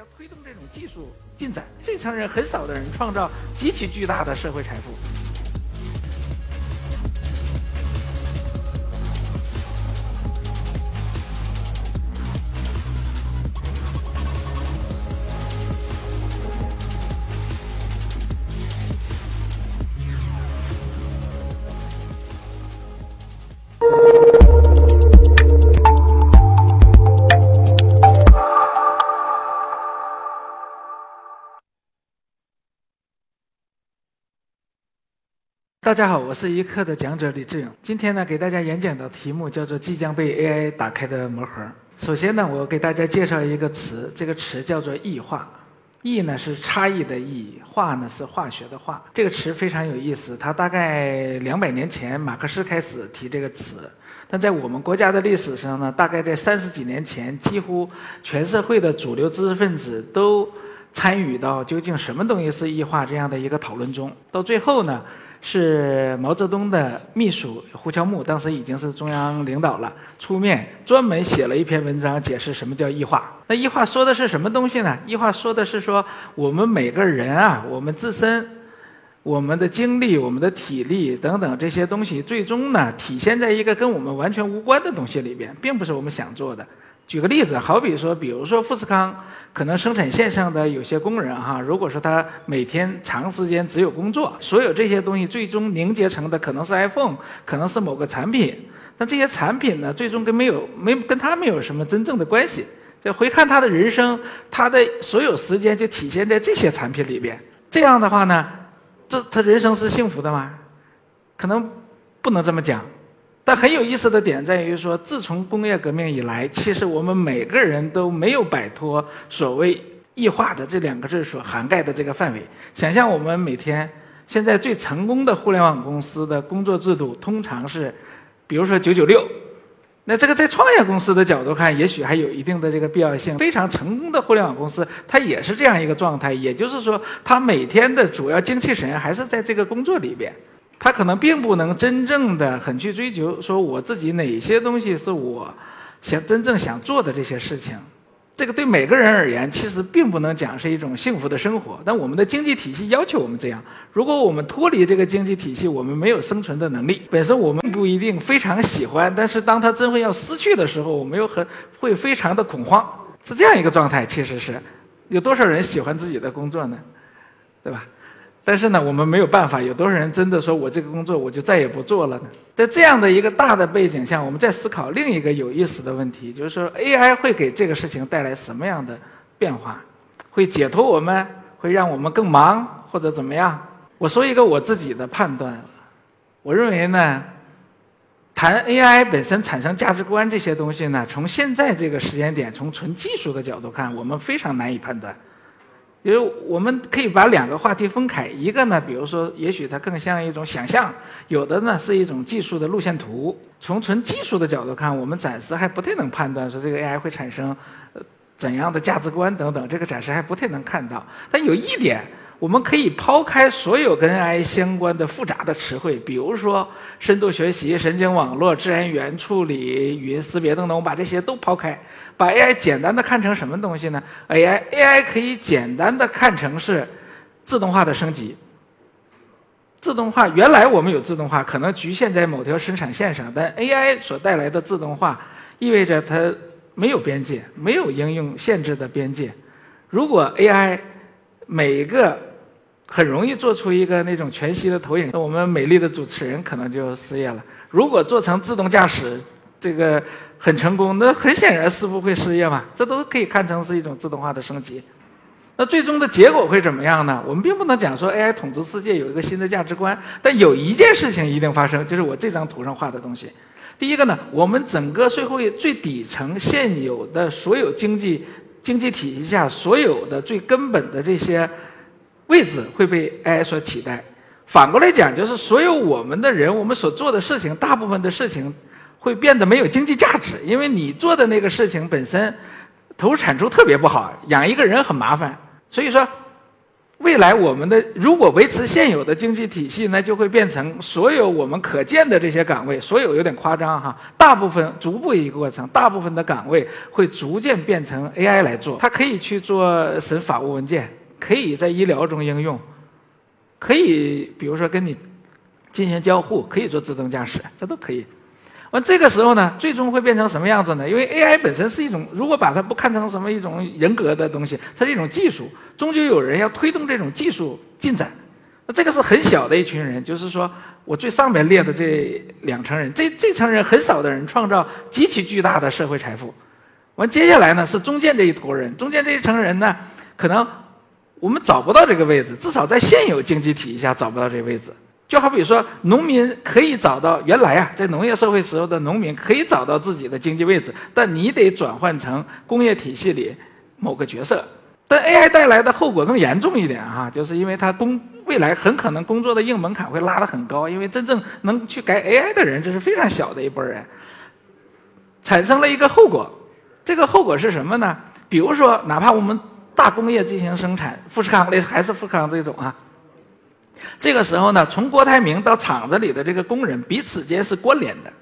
要推动这种技术进展。这层人很少的人创造极其巨大的社会财富。大家好，我是一课的讲者李志勇。今天呢，给大家演讲的题目叫做“即将被 AI 打开的魔盒”。首先呢，我给大家介绍一个词，这个词叫做异化。异呢是差异的异，化呢是化学的化。这个词非常有意思，它大概两百年前马克思开始提这个词，但在我们国家的历史上呢，大概在三十几年前，几乎全社会的主流知识分子都参与到究竟什么东西是异化这样的一个讨论中。到最后呢。是毛泽东的秘书胡乔木，当时已经是中央领导了，出面专门写了一篇文章，解释什么叫异化。那异化说的是什么东西呢？异化说的是说，我们每个人啊，我们自身、我们的精力、我们的体力等等这些东西，最终呢，体现在一个跟我们完全无关的东西里边，并不是我们想做的。举个例子，好比说，比如说富士康可能生产线上的有些工人哈，如果说他每天长时间只有工作，所有这些东西最终凝结成的可能是 iPhone，可能是某个产品，那这些产品呢，最终跟没有没跟他没有什么真正的关系。就回看他的人生，他的所有时间就体现在这些产品里边。这样的话呢，这他人生是幸福的吗？可能不能这么讲。但很有意思的点在于说，自从工业革命以来，其实我们每个人都没有摆脱所谓“异化”的这两个字所涵盖的这个范围。想象我们每天现在最成功的互联网公司的工作制度，通常是，比如说九九六。那这个在创业公司的角度看，也许还有一定的这个必要性。非常成功的互联网公司，它也是这样一个状态，也就是说，它每天的主要精气神还是在这个工作里边。他可能并不能真正的很去追求，说我自己哪些东西是我想真正想做的这些事情。这个对每个人而言，其实并不能讲是一种幸福的生活。但我们的经济体系要求我们这样。如果我们脱离这个经济体系，我们没有生存的能力。本身我们不一定非常喜欢，但是当他真会要失去的时候，我们又很会非常的恐慌。是这样一个状态，其实是有多少人喜欢自己的工作呢？对吧？但是呢，我们没有办法。有多少人真的说我这个工作我就再也不做了呢？在这样的一个大的背景下，我们在思考另一个有意思的问题，就是说 AI 会给这个事情带来什么样的变化？会解脱我们？会让我们更忙或者怎么样？我说一个我自己的判断，我认为呢，谈 AI 本身产生价值观这些东西呢，从现在这个时间点，从纯技术的角度看，我们非常难以判断。因为我们可以把两个话题分开，一个呢，比如说，也许它更像一种想象；有的呢，是一种技术的路线图。从纯技术的角度看，我们暂时还不太能判断说这个 AI 会产生怎样的价值观等等，这个暂时还不太能看到。但有一点。我们可以抛开所有跟 AI 相关的复杂的词汇，比如说深度学习、神经网络、自然语言处理、语音识别等等，我把这些都抛开，把 AI 简单的看成什么东西呢？AI AI 可以简单的看成是自动化的升级。自动化原来我们有自动化，可能局限在某条生产线上，但 AI 所带来的自动化意味着它没有边界，没有应用限制的边界。如果 AI 每个很容易做出一个那种全息的投影，那我们美丽的主持人可能就失业了。如果做成自动驾驶，这个很成功，那很显然是不会失业嘛。这都可以看成是一种自动化的升级。那最终的结果会怎么样呢？我们并不能讲说 AI 统治世界有一个新的价值观，但有一件事情一定发生，就是我这张图上画的东西。第一个呢，我们整个社会最底层现有的所有经济经济体系下所有的最根本的这些。位置会被 AI 所取代，反过来讲，就是所有我们的人，我们所做的事情，大部分的事情会变得没有经济价值，因为你做的那个事情本身投入产出特别不好，养一个人很麻烦。所以说，未来我们的如果维持现有的经济体系，那就会变成所有我们可见的这些岗位，所有有点夸张哈，大部分逐步一个过程，大部分的岗位会逐渐变成 AI 来做。它可以去做审法务文件，可以在医疗中应用，可以比如说跟你进行交互，可以做自动驾驶，这都可以。完这个时候呢，最终会变成什么样子呢？因为 AI 本身是一种，如果把它不看成什么一种人格的东西，它是一种技术，终究有人要推动这种技术进展。那这个是很小的一群人，就是说我最上面列的这两层人，这这层人很少的人创造极其巨大的社会财富。完接下来呢是中间这一坨人，中间这一层人呢，可能我们找不到这个位置，至少在现有经济体系下找不到这个位置。就好比说，农民可以找到原来啊，在农业社会时候的农民可以找到自己的经济位置，但你得转换成工业体系里某个角色。但 AI 带来的后果更严重一点哈，就是因为它工未来很可能工作的硬门槛会拉得很高，因为真正能去改 AI 的人这是非常小的一波人，产生了一个后果。这个后果是什么呢？比如说，哪怕我们大工业进行生产，富士康类还是富士康这种啊。这个时候呢，从郭台铭到厂子里的这个工人彼此间是关联的。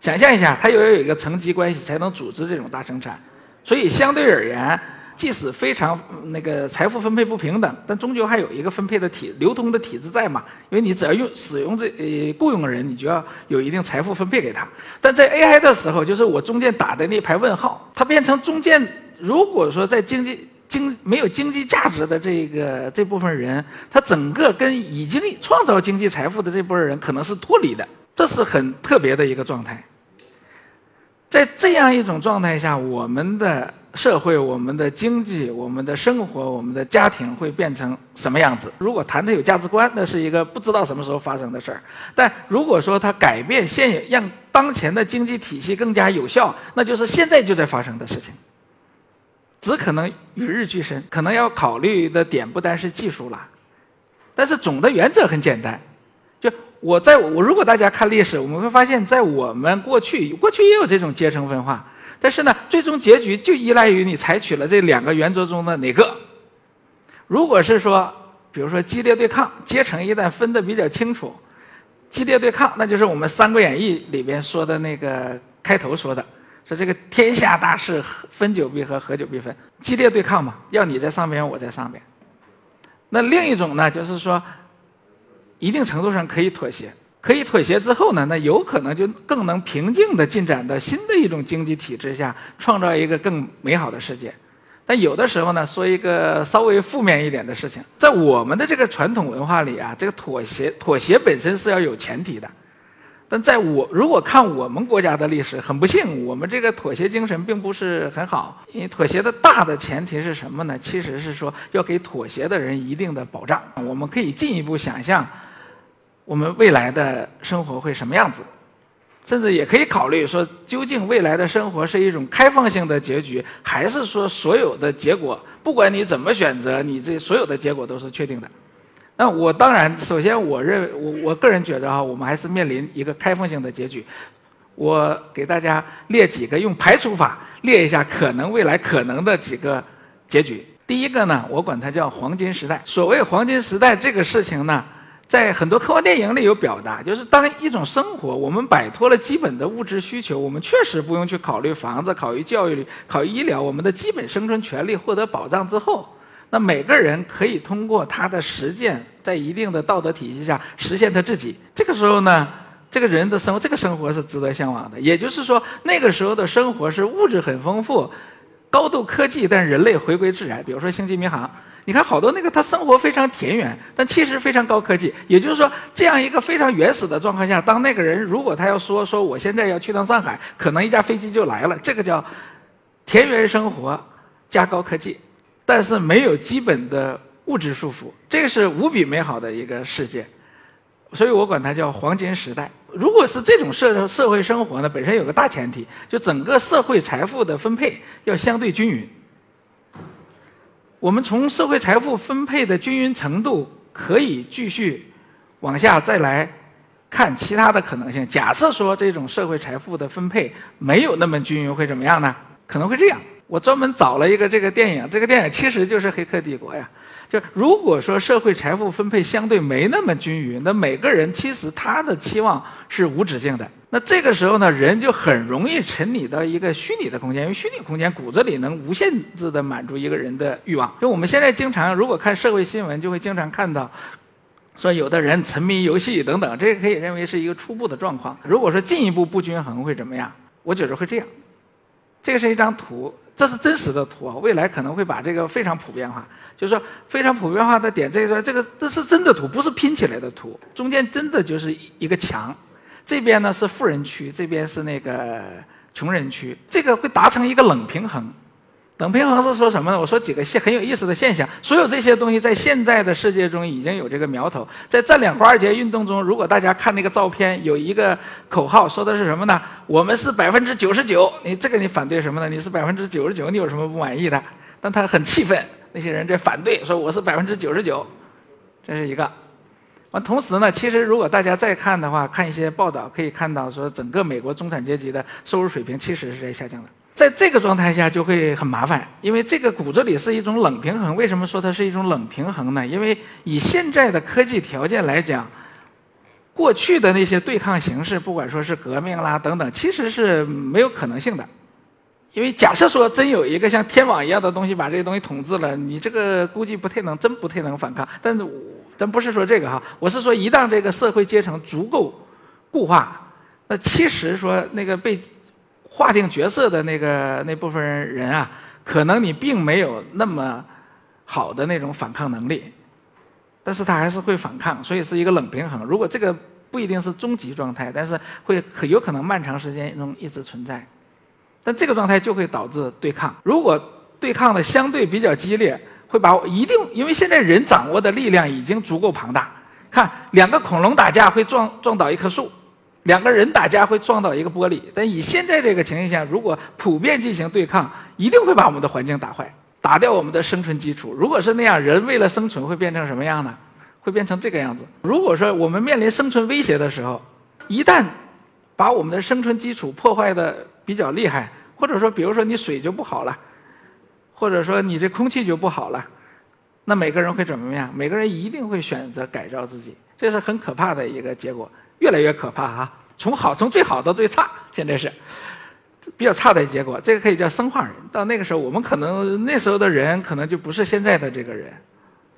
想象一下，他又要有一个层级关系才能组织这种大生产。所以相对而言，即使非常那个财富分配不平等，但终究还有一个分配的体流通的体制在嘛。因为你只要用使用这呃雇佣人，你就要有一定财富分配给他。但在 AI 的时候，就是我中间打的那排问号，它变成中间，如果说在经济。经没有经济价值的这个这部分人，他整个跟已经创造经济财富的这部分人可能是脱离的，这是很特别的一个状态。在这样一种状态下，我们的社会、我们的经济、我们的生活、我们的家庭会变成什么样子？如果谈它有价值观，那是一个不知道什么时候发生的事儿；但如果说它改变现有，让当前的经济体系更加有效，那就是现在就在发生的事情。只可能与日俱增，可能要考虑的点不单是技术了，但是总的原则很简单。就我在我如果大家看历史，我们会发现，在我们过去过去也有这种阶层分化，但是呢，最终结局就依赖于你采取了这两个原则中的哪个。如果是说，比如说激烈对抗，阶层一旦分得比较清楚，激烈对抗，那就是我们《三国演义》里边说的那个开头说的。说这个天下大势，分久必合，合久必分，激烈对抗嘛，要你在上边，我在上边。那另一种呢，就是说，一定程度上可以妥协，可以妥协之后呢，那有可能就更能平静地进展到新的一种经济体制下，创造一个更美好的世界。但有的时候呢，说一个稍微负面一点的事情，在我们的这个传统文化里啊，这个妥协，妥协本身是要有前提的。但在我如果看我们国家的历史，很不幸，我们这个妥协精神并不是很好。因为妥协的大的前提是什么呢？其实是说要给妥协的人一定的保障。我们可以进一步想象，我们未来的生活会什么样子，甚至也可以考虑说，究竟未来的生活是一种开放性的结局，还是说所有的结果，不管你怎么选择，你这所有的结果都是确定的。那我当然，首先我认为我我个人觉得哈，我们还是面临一个开放性的结局。我给大家列几个用排除法列一下可能未来可能的几个结局。第一个呢，我管它叫黄金时代。所谓黄金时代这个事情呢，在很多科幻电影里有表达，就是当一种生活我们摆脱了基本的物质需求，我们确实不用去考虑房子、考虑教育、考虑医疗，我们的基本生存权利获得保障之后。那每个人可以通过他的实践，在一定的道德体系下实现他自己。这个时候呢，这个人的生活，这个生活是值得向往的。也就是说，那个时候的生活是物质很丰富，高度科技，但是人类回归自然。比如说《星际迷航》，你看好多那个他生活非常田园，但其实非常高科技。也就是说，这样一个非常原始的状况下，当那个人如果他要说说我现在要去趟上海，可能一架飞机就来了。这个叫田园生活加高科技。但是没有基本的物质束缚，这个是无比美好的一个世界，所以我管它叫黄金时代。如果是这种社社会生活呢，本身有个大前提，就整个社会财富的分配要相对均匀。我们从社会财富分配的均匀程度，可以继续往下再来看其他的可能性。假设说这种社会财富的分配没有那么均匀，会怎么样呢？可能会这样。我专门找了一个这个电影，这个电影其实就是《黑客帝国》呀。就如果说社会财富分配相对没那么均匀，那每个人其实他的期望是无止境的。那这个时候呢，人就很容易沉溺到一个虚拟的空间，因为虚拟空间骨子里能无限制的满足一个人的欲望。就我们现在经常如果看社会新闻，就会经常看到，说有的人沉迷游戏等等，这个可以认为是一个初步的状况。如果说进一步不均衡会怎么样？我觉得会这样。这个是一张图，这是真实的图啊，未来可能会把这个非常普遍化。就是说，非常普遍化的点，这个这个这是真的图，不是拼起来的图。中间真的就是一个墙，这边呢是富人区，这边是那个穷人区，这个会达成一个冷平衡。等平衡是说什么呢？我说几个现很有意思的现象。所有这些东西在现在的世界中已经有这个苗头。在占领华尔街运动中，如果大家看那个照片，有一个口号说的是什么呢？我们是百分之九十九。你这个你反对什么呢？你是百分之九十九，你有什么不满意的？但他很气愤。那些人在反对，说我是百分之九十九，这是一个。完，同时呢，其实如果大家再看的话，看一些报道，可以看到说，整个美国中产阶级的收入水平其实是在下降的。在这个状态下就会很麻烦，因为这个骨子里是一种冷平衡。为什么说它是一种冷平衡呢？因为以现在的科技条件来讲，过去的那些对抗形式，不管说是革命啦等等，其实是没有可能性的。因为假设说真有一个像天网一样的东西把这个东西统治了，你这个估计不太能，真不太能反抗。但是，咱不是说这个哈，我是说一旦这个社会阶层足够固化，那其实说那个被划定角色的那个那部分人啊，可能你并没有那么好的那种反抗能力，但是他还是会反抗，所以是一个冷平衡。如果这个不一定是终极状态，但是会可有可能漫长时间中一直存在。但这个状态就会导致对抗。如果对抗的相对比较激烈，会把一定，因为现在人掌握的力量已经足够庞大。看，两个恐龙打架会撞撞倒一棵树，两个人打架会撞到一个玻璃。但以现在这个情形下，如果普遍进行对抗，一定会把我们的环境打坏，打掉我们的生存基础。如果是那样，人为了生存会变成什么样呢？会变成这个样子。如果说我们面临生存威胁的时候，一旦把我们的生存基础破坏的。比较厉害，或者说，比如说你水就不好了，或者说你这空气就不好了，那每个人会怎么样？每个人一定会选择改造自己，这是很可怕的一个结果，越来越可怕啊！从好从最好到最差，现在是比较差的结果。这个可以叫生化人。到那个时候，我们可能那时候的人可能就不是现在的这个人。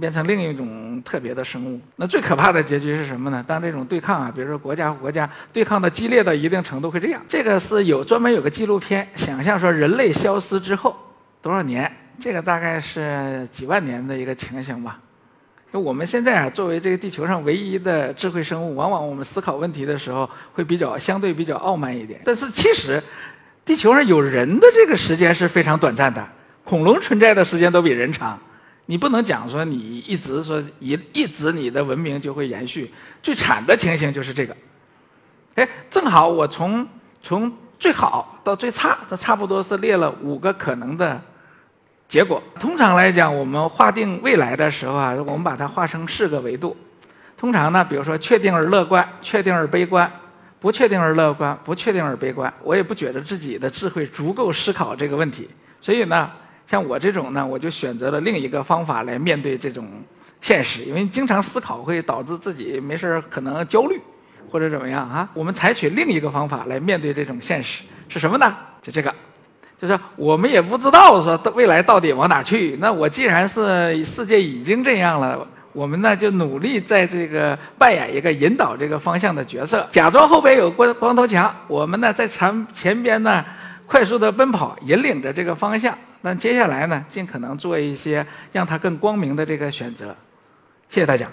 变成另一种特别的生物，那最可怕的结局是什么呢？当这种对抗啊，比如说国家和国家对抗的激烈到一定程度会这样。这个是有专门有个纪录片，想象说人类消失之后多少年，这个大概是几万年的一个情形吧。我们现在啊，作为这个地球上唯一的智慧生物，往往我们思考问题的时候会比较相对比较傲慢一点。但是其实，地球上有人的这个时间是非常短暂的，恐龙存在的时间都比人长。你不能讲说你一直说一一直你的文明就会延续，最惨的情形就是这个。哎，正好我从从最好到最差，这差不多是列了五个可能的结果。通常来讲，我们划定未来的时候啊，我们把它划成四个维度。通常呢，比如说确定而乐观，确定而悲观，不确定而乐观，不确定而悲观。我也不觉得自己的智慧足够思考这个问题，所以呢。像我这种呢，我就选择了另一个方法来面对这种现实，因为经常思考会导致自己没事可能焦虑或者怎么样啊。我们采取另一个方法来面对这种现实是什么呢？就这个，就是我们也不知道说未来到底往哪去。那我既然是世界已经这样了，我们呢就努力在这个扮演一个引导这个方向的角色，假装后边有光光头强，我们呢在前前边呢快速的奔跑，引领着这个方向。那接下来呢，尽可能做一些让它更光明的这个选择。谢谢大家。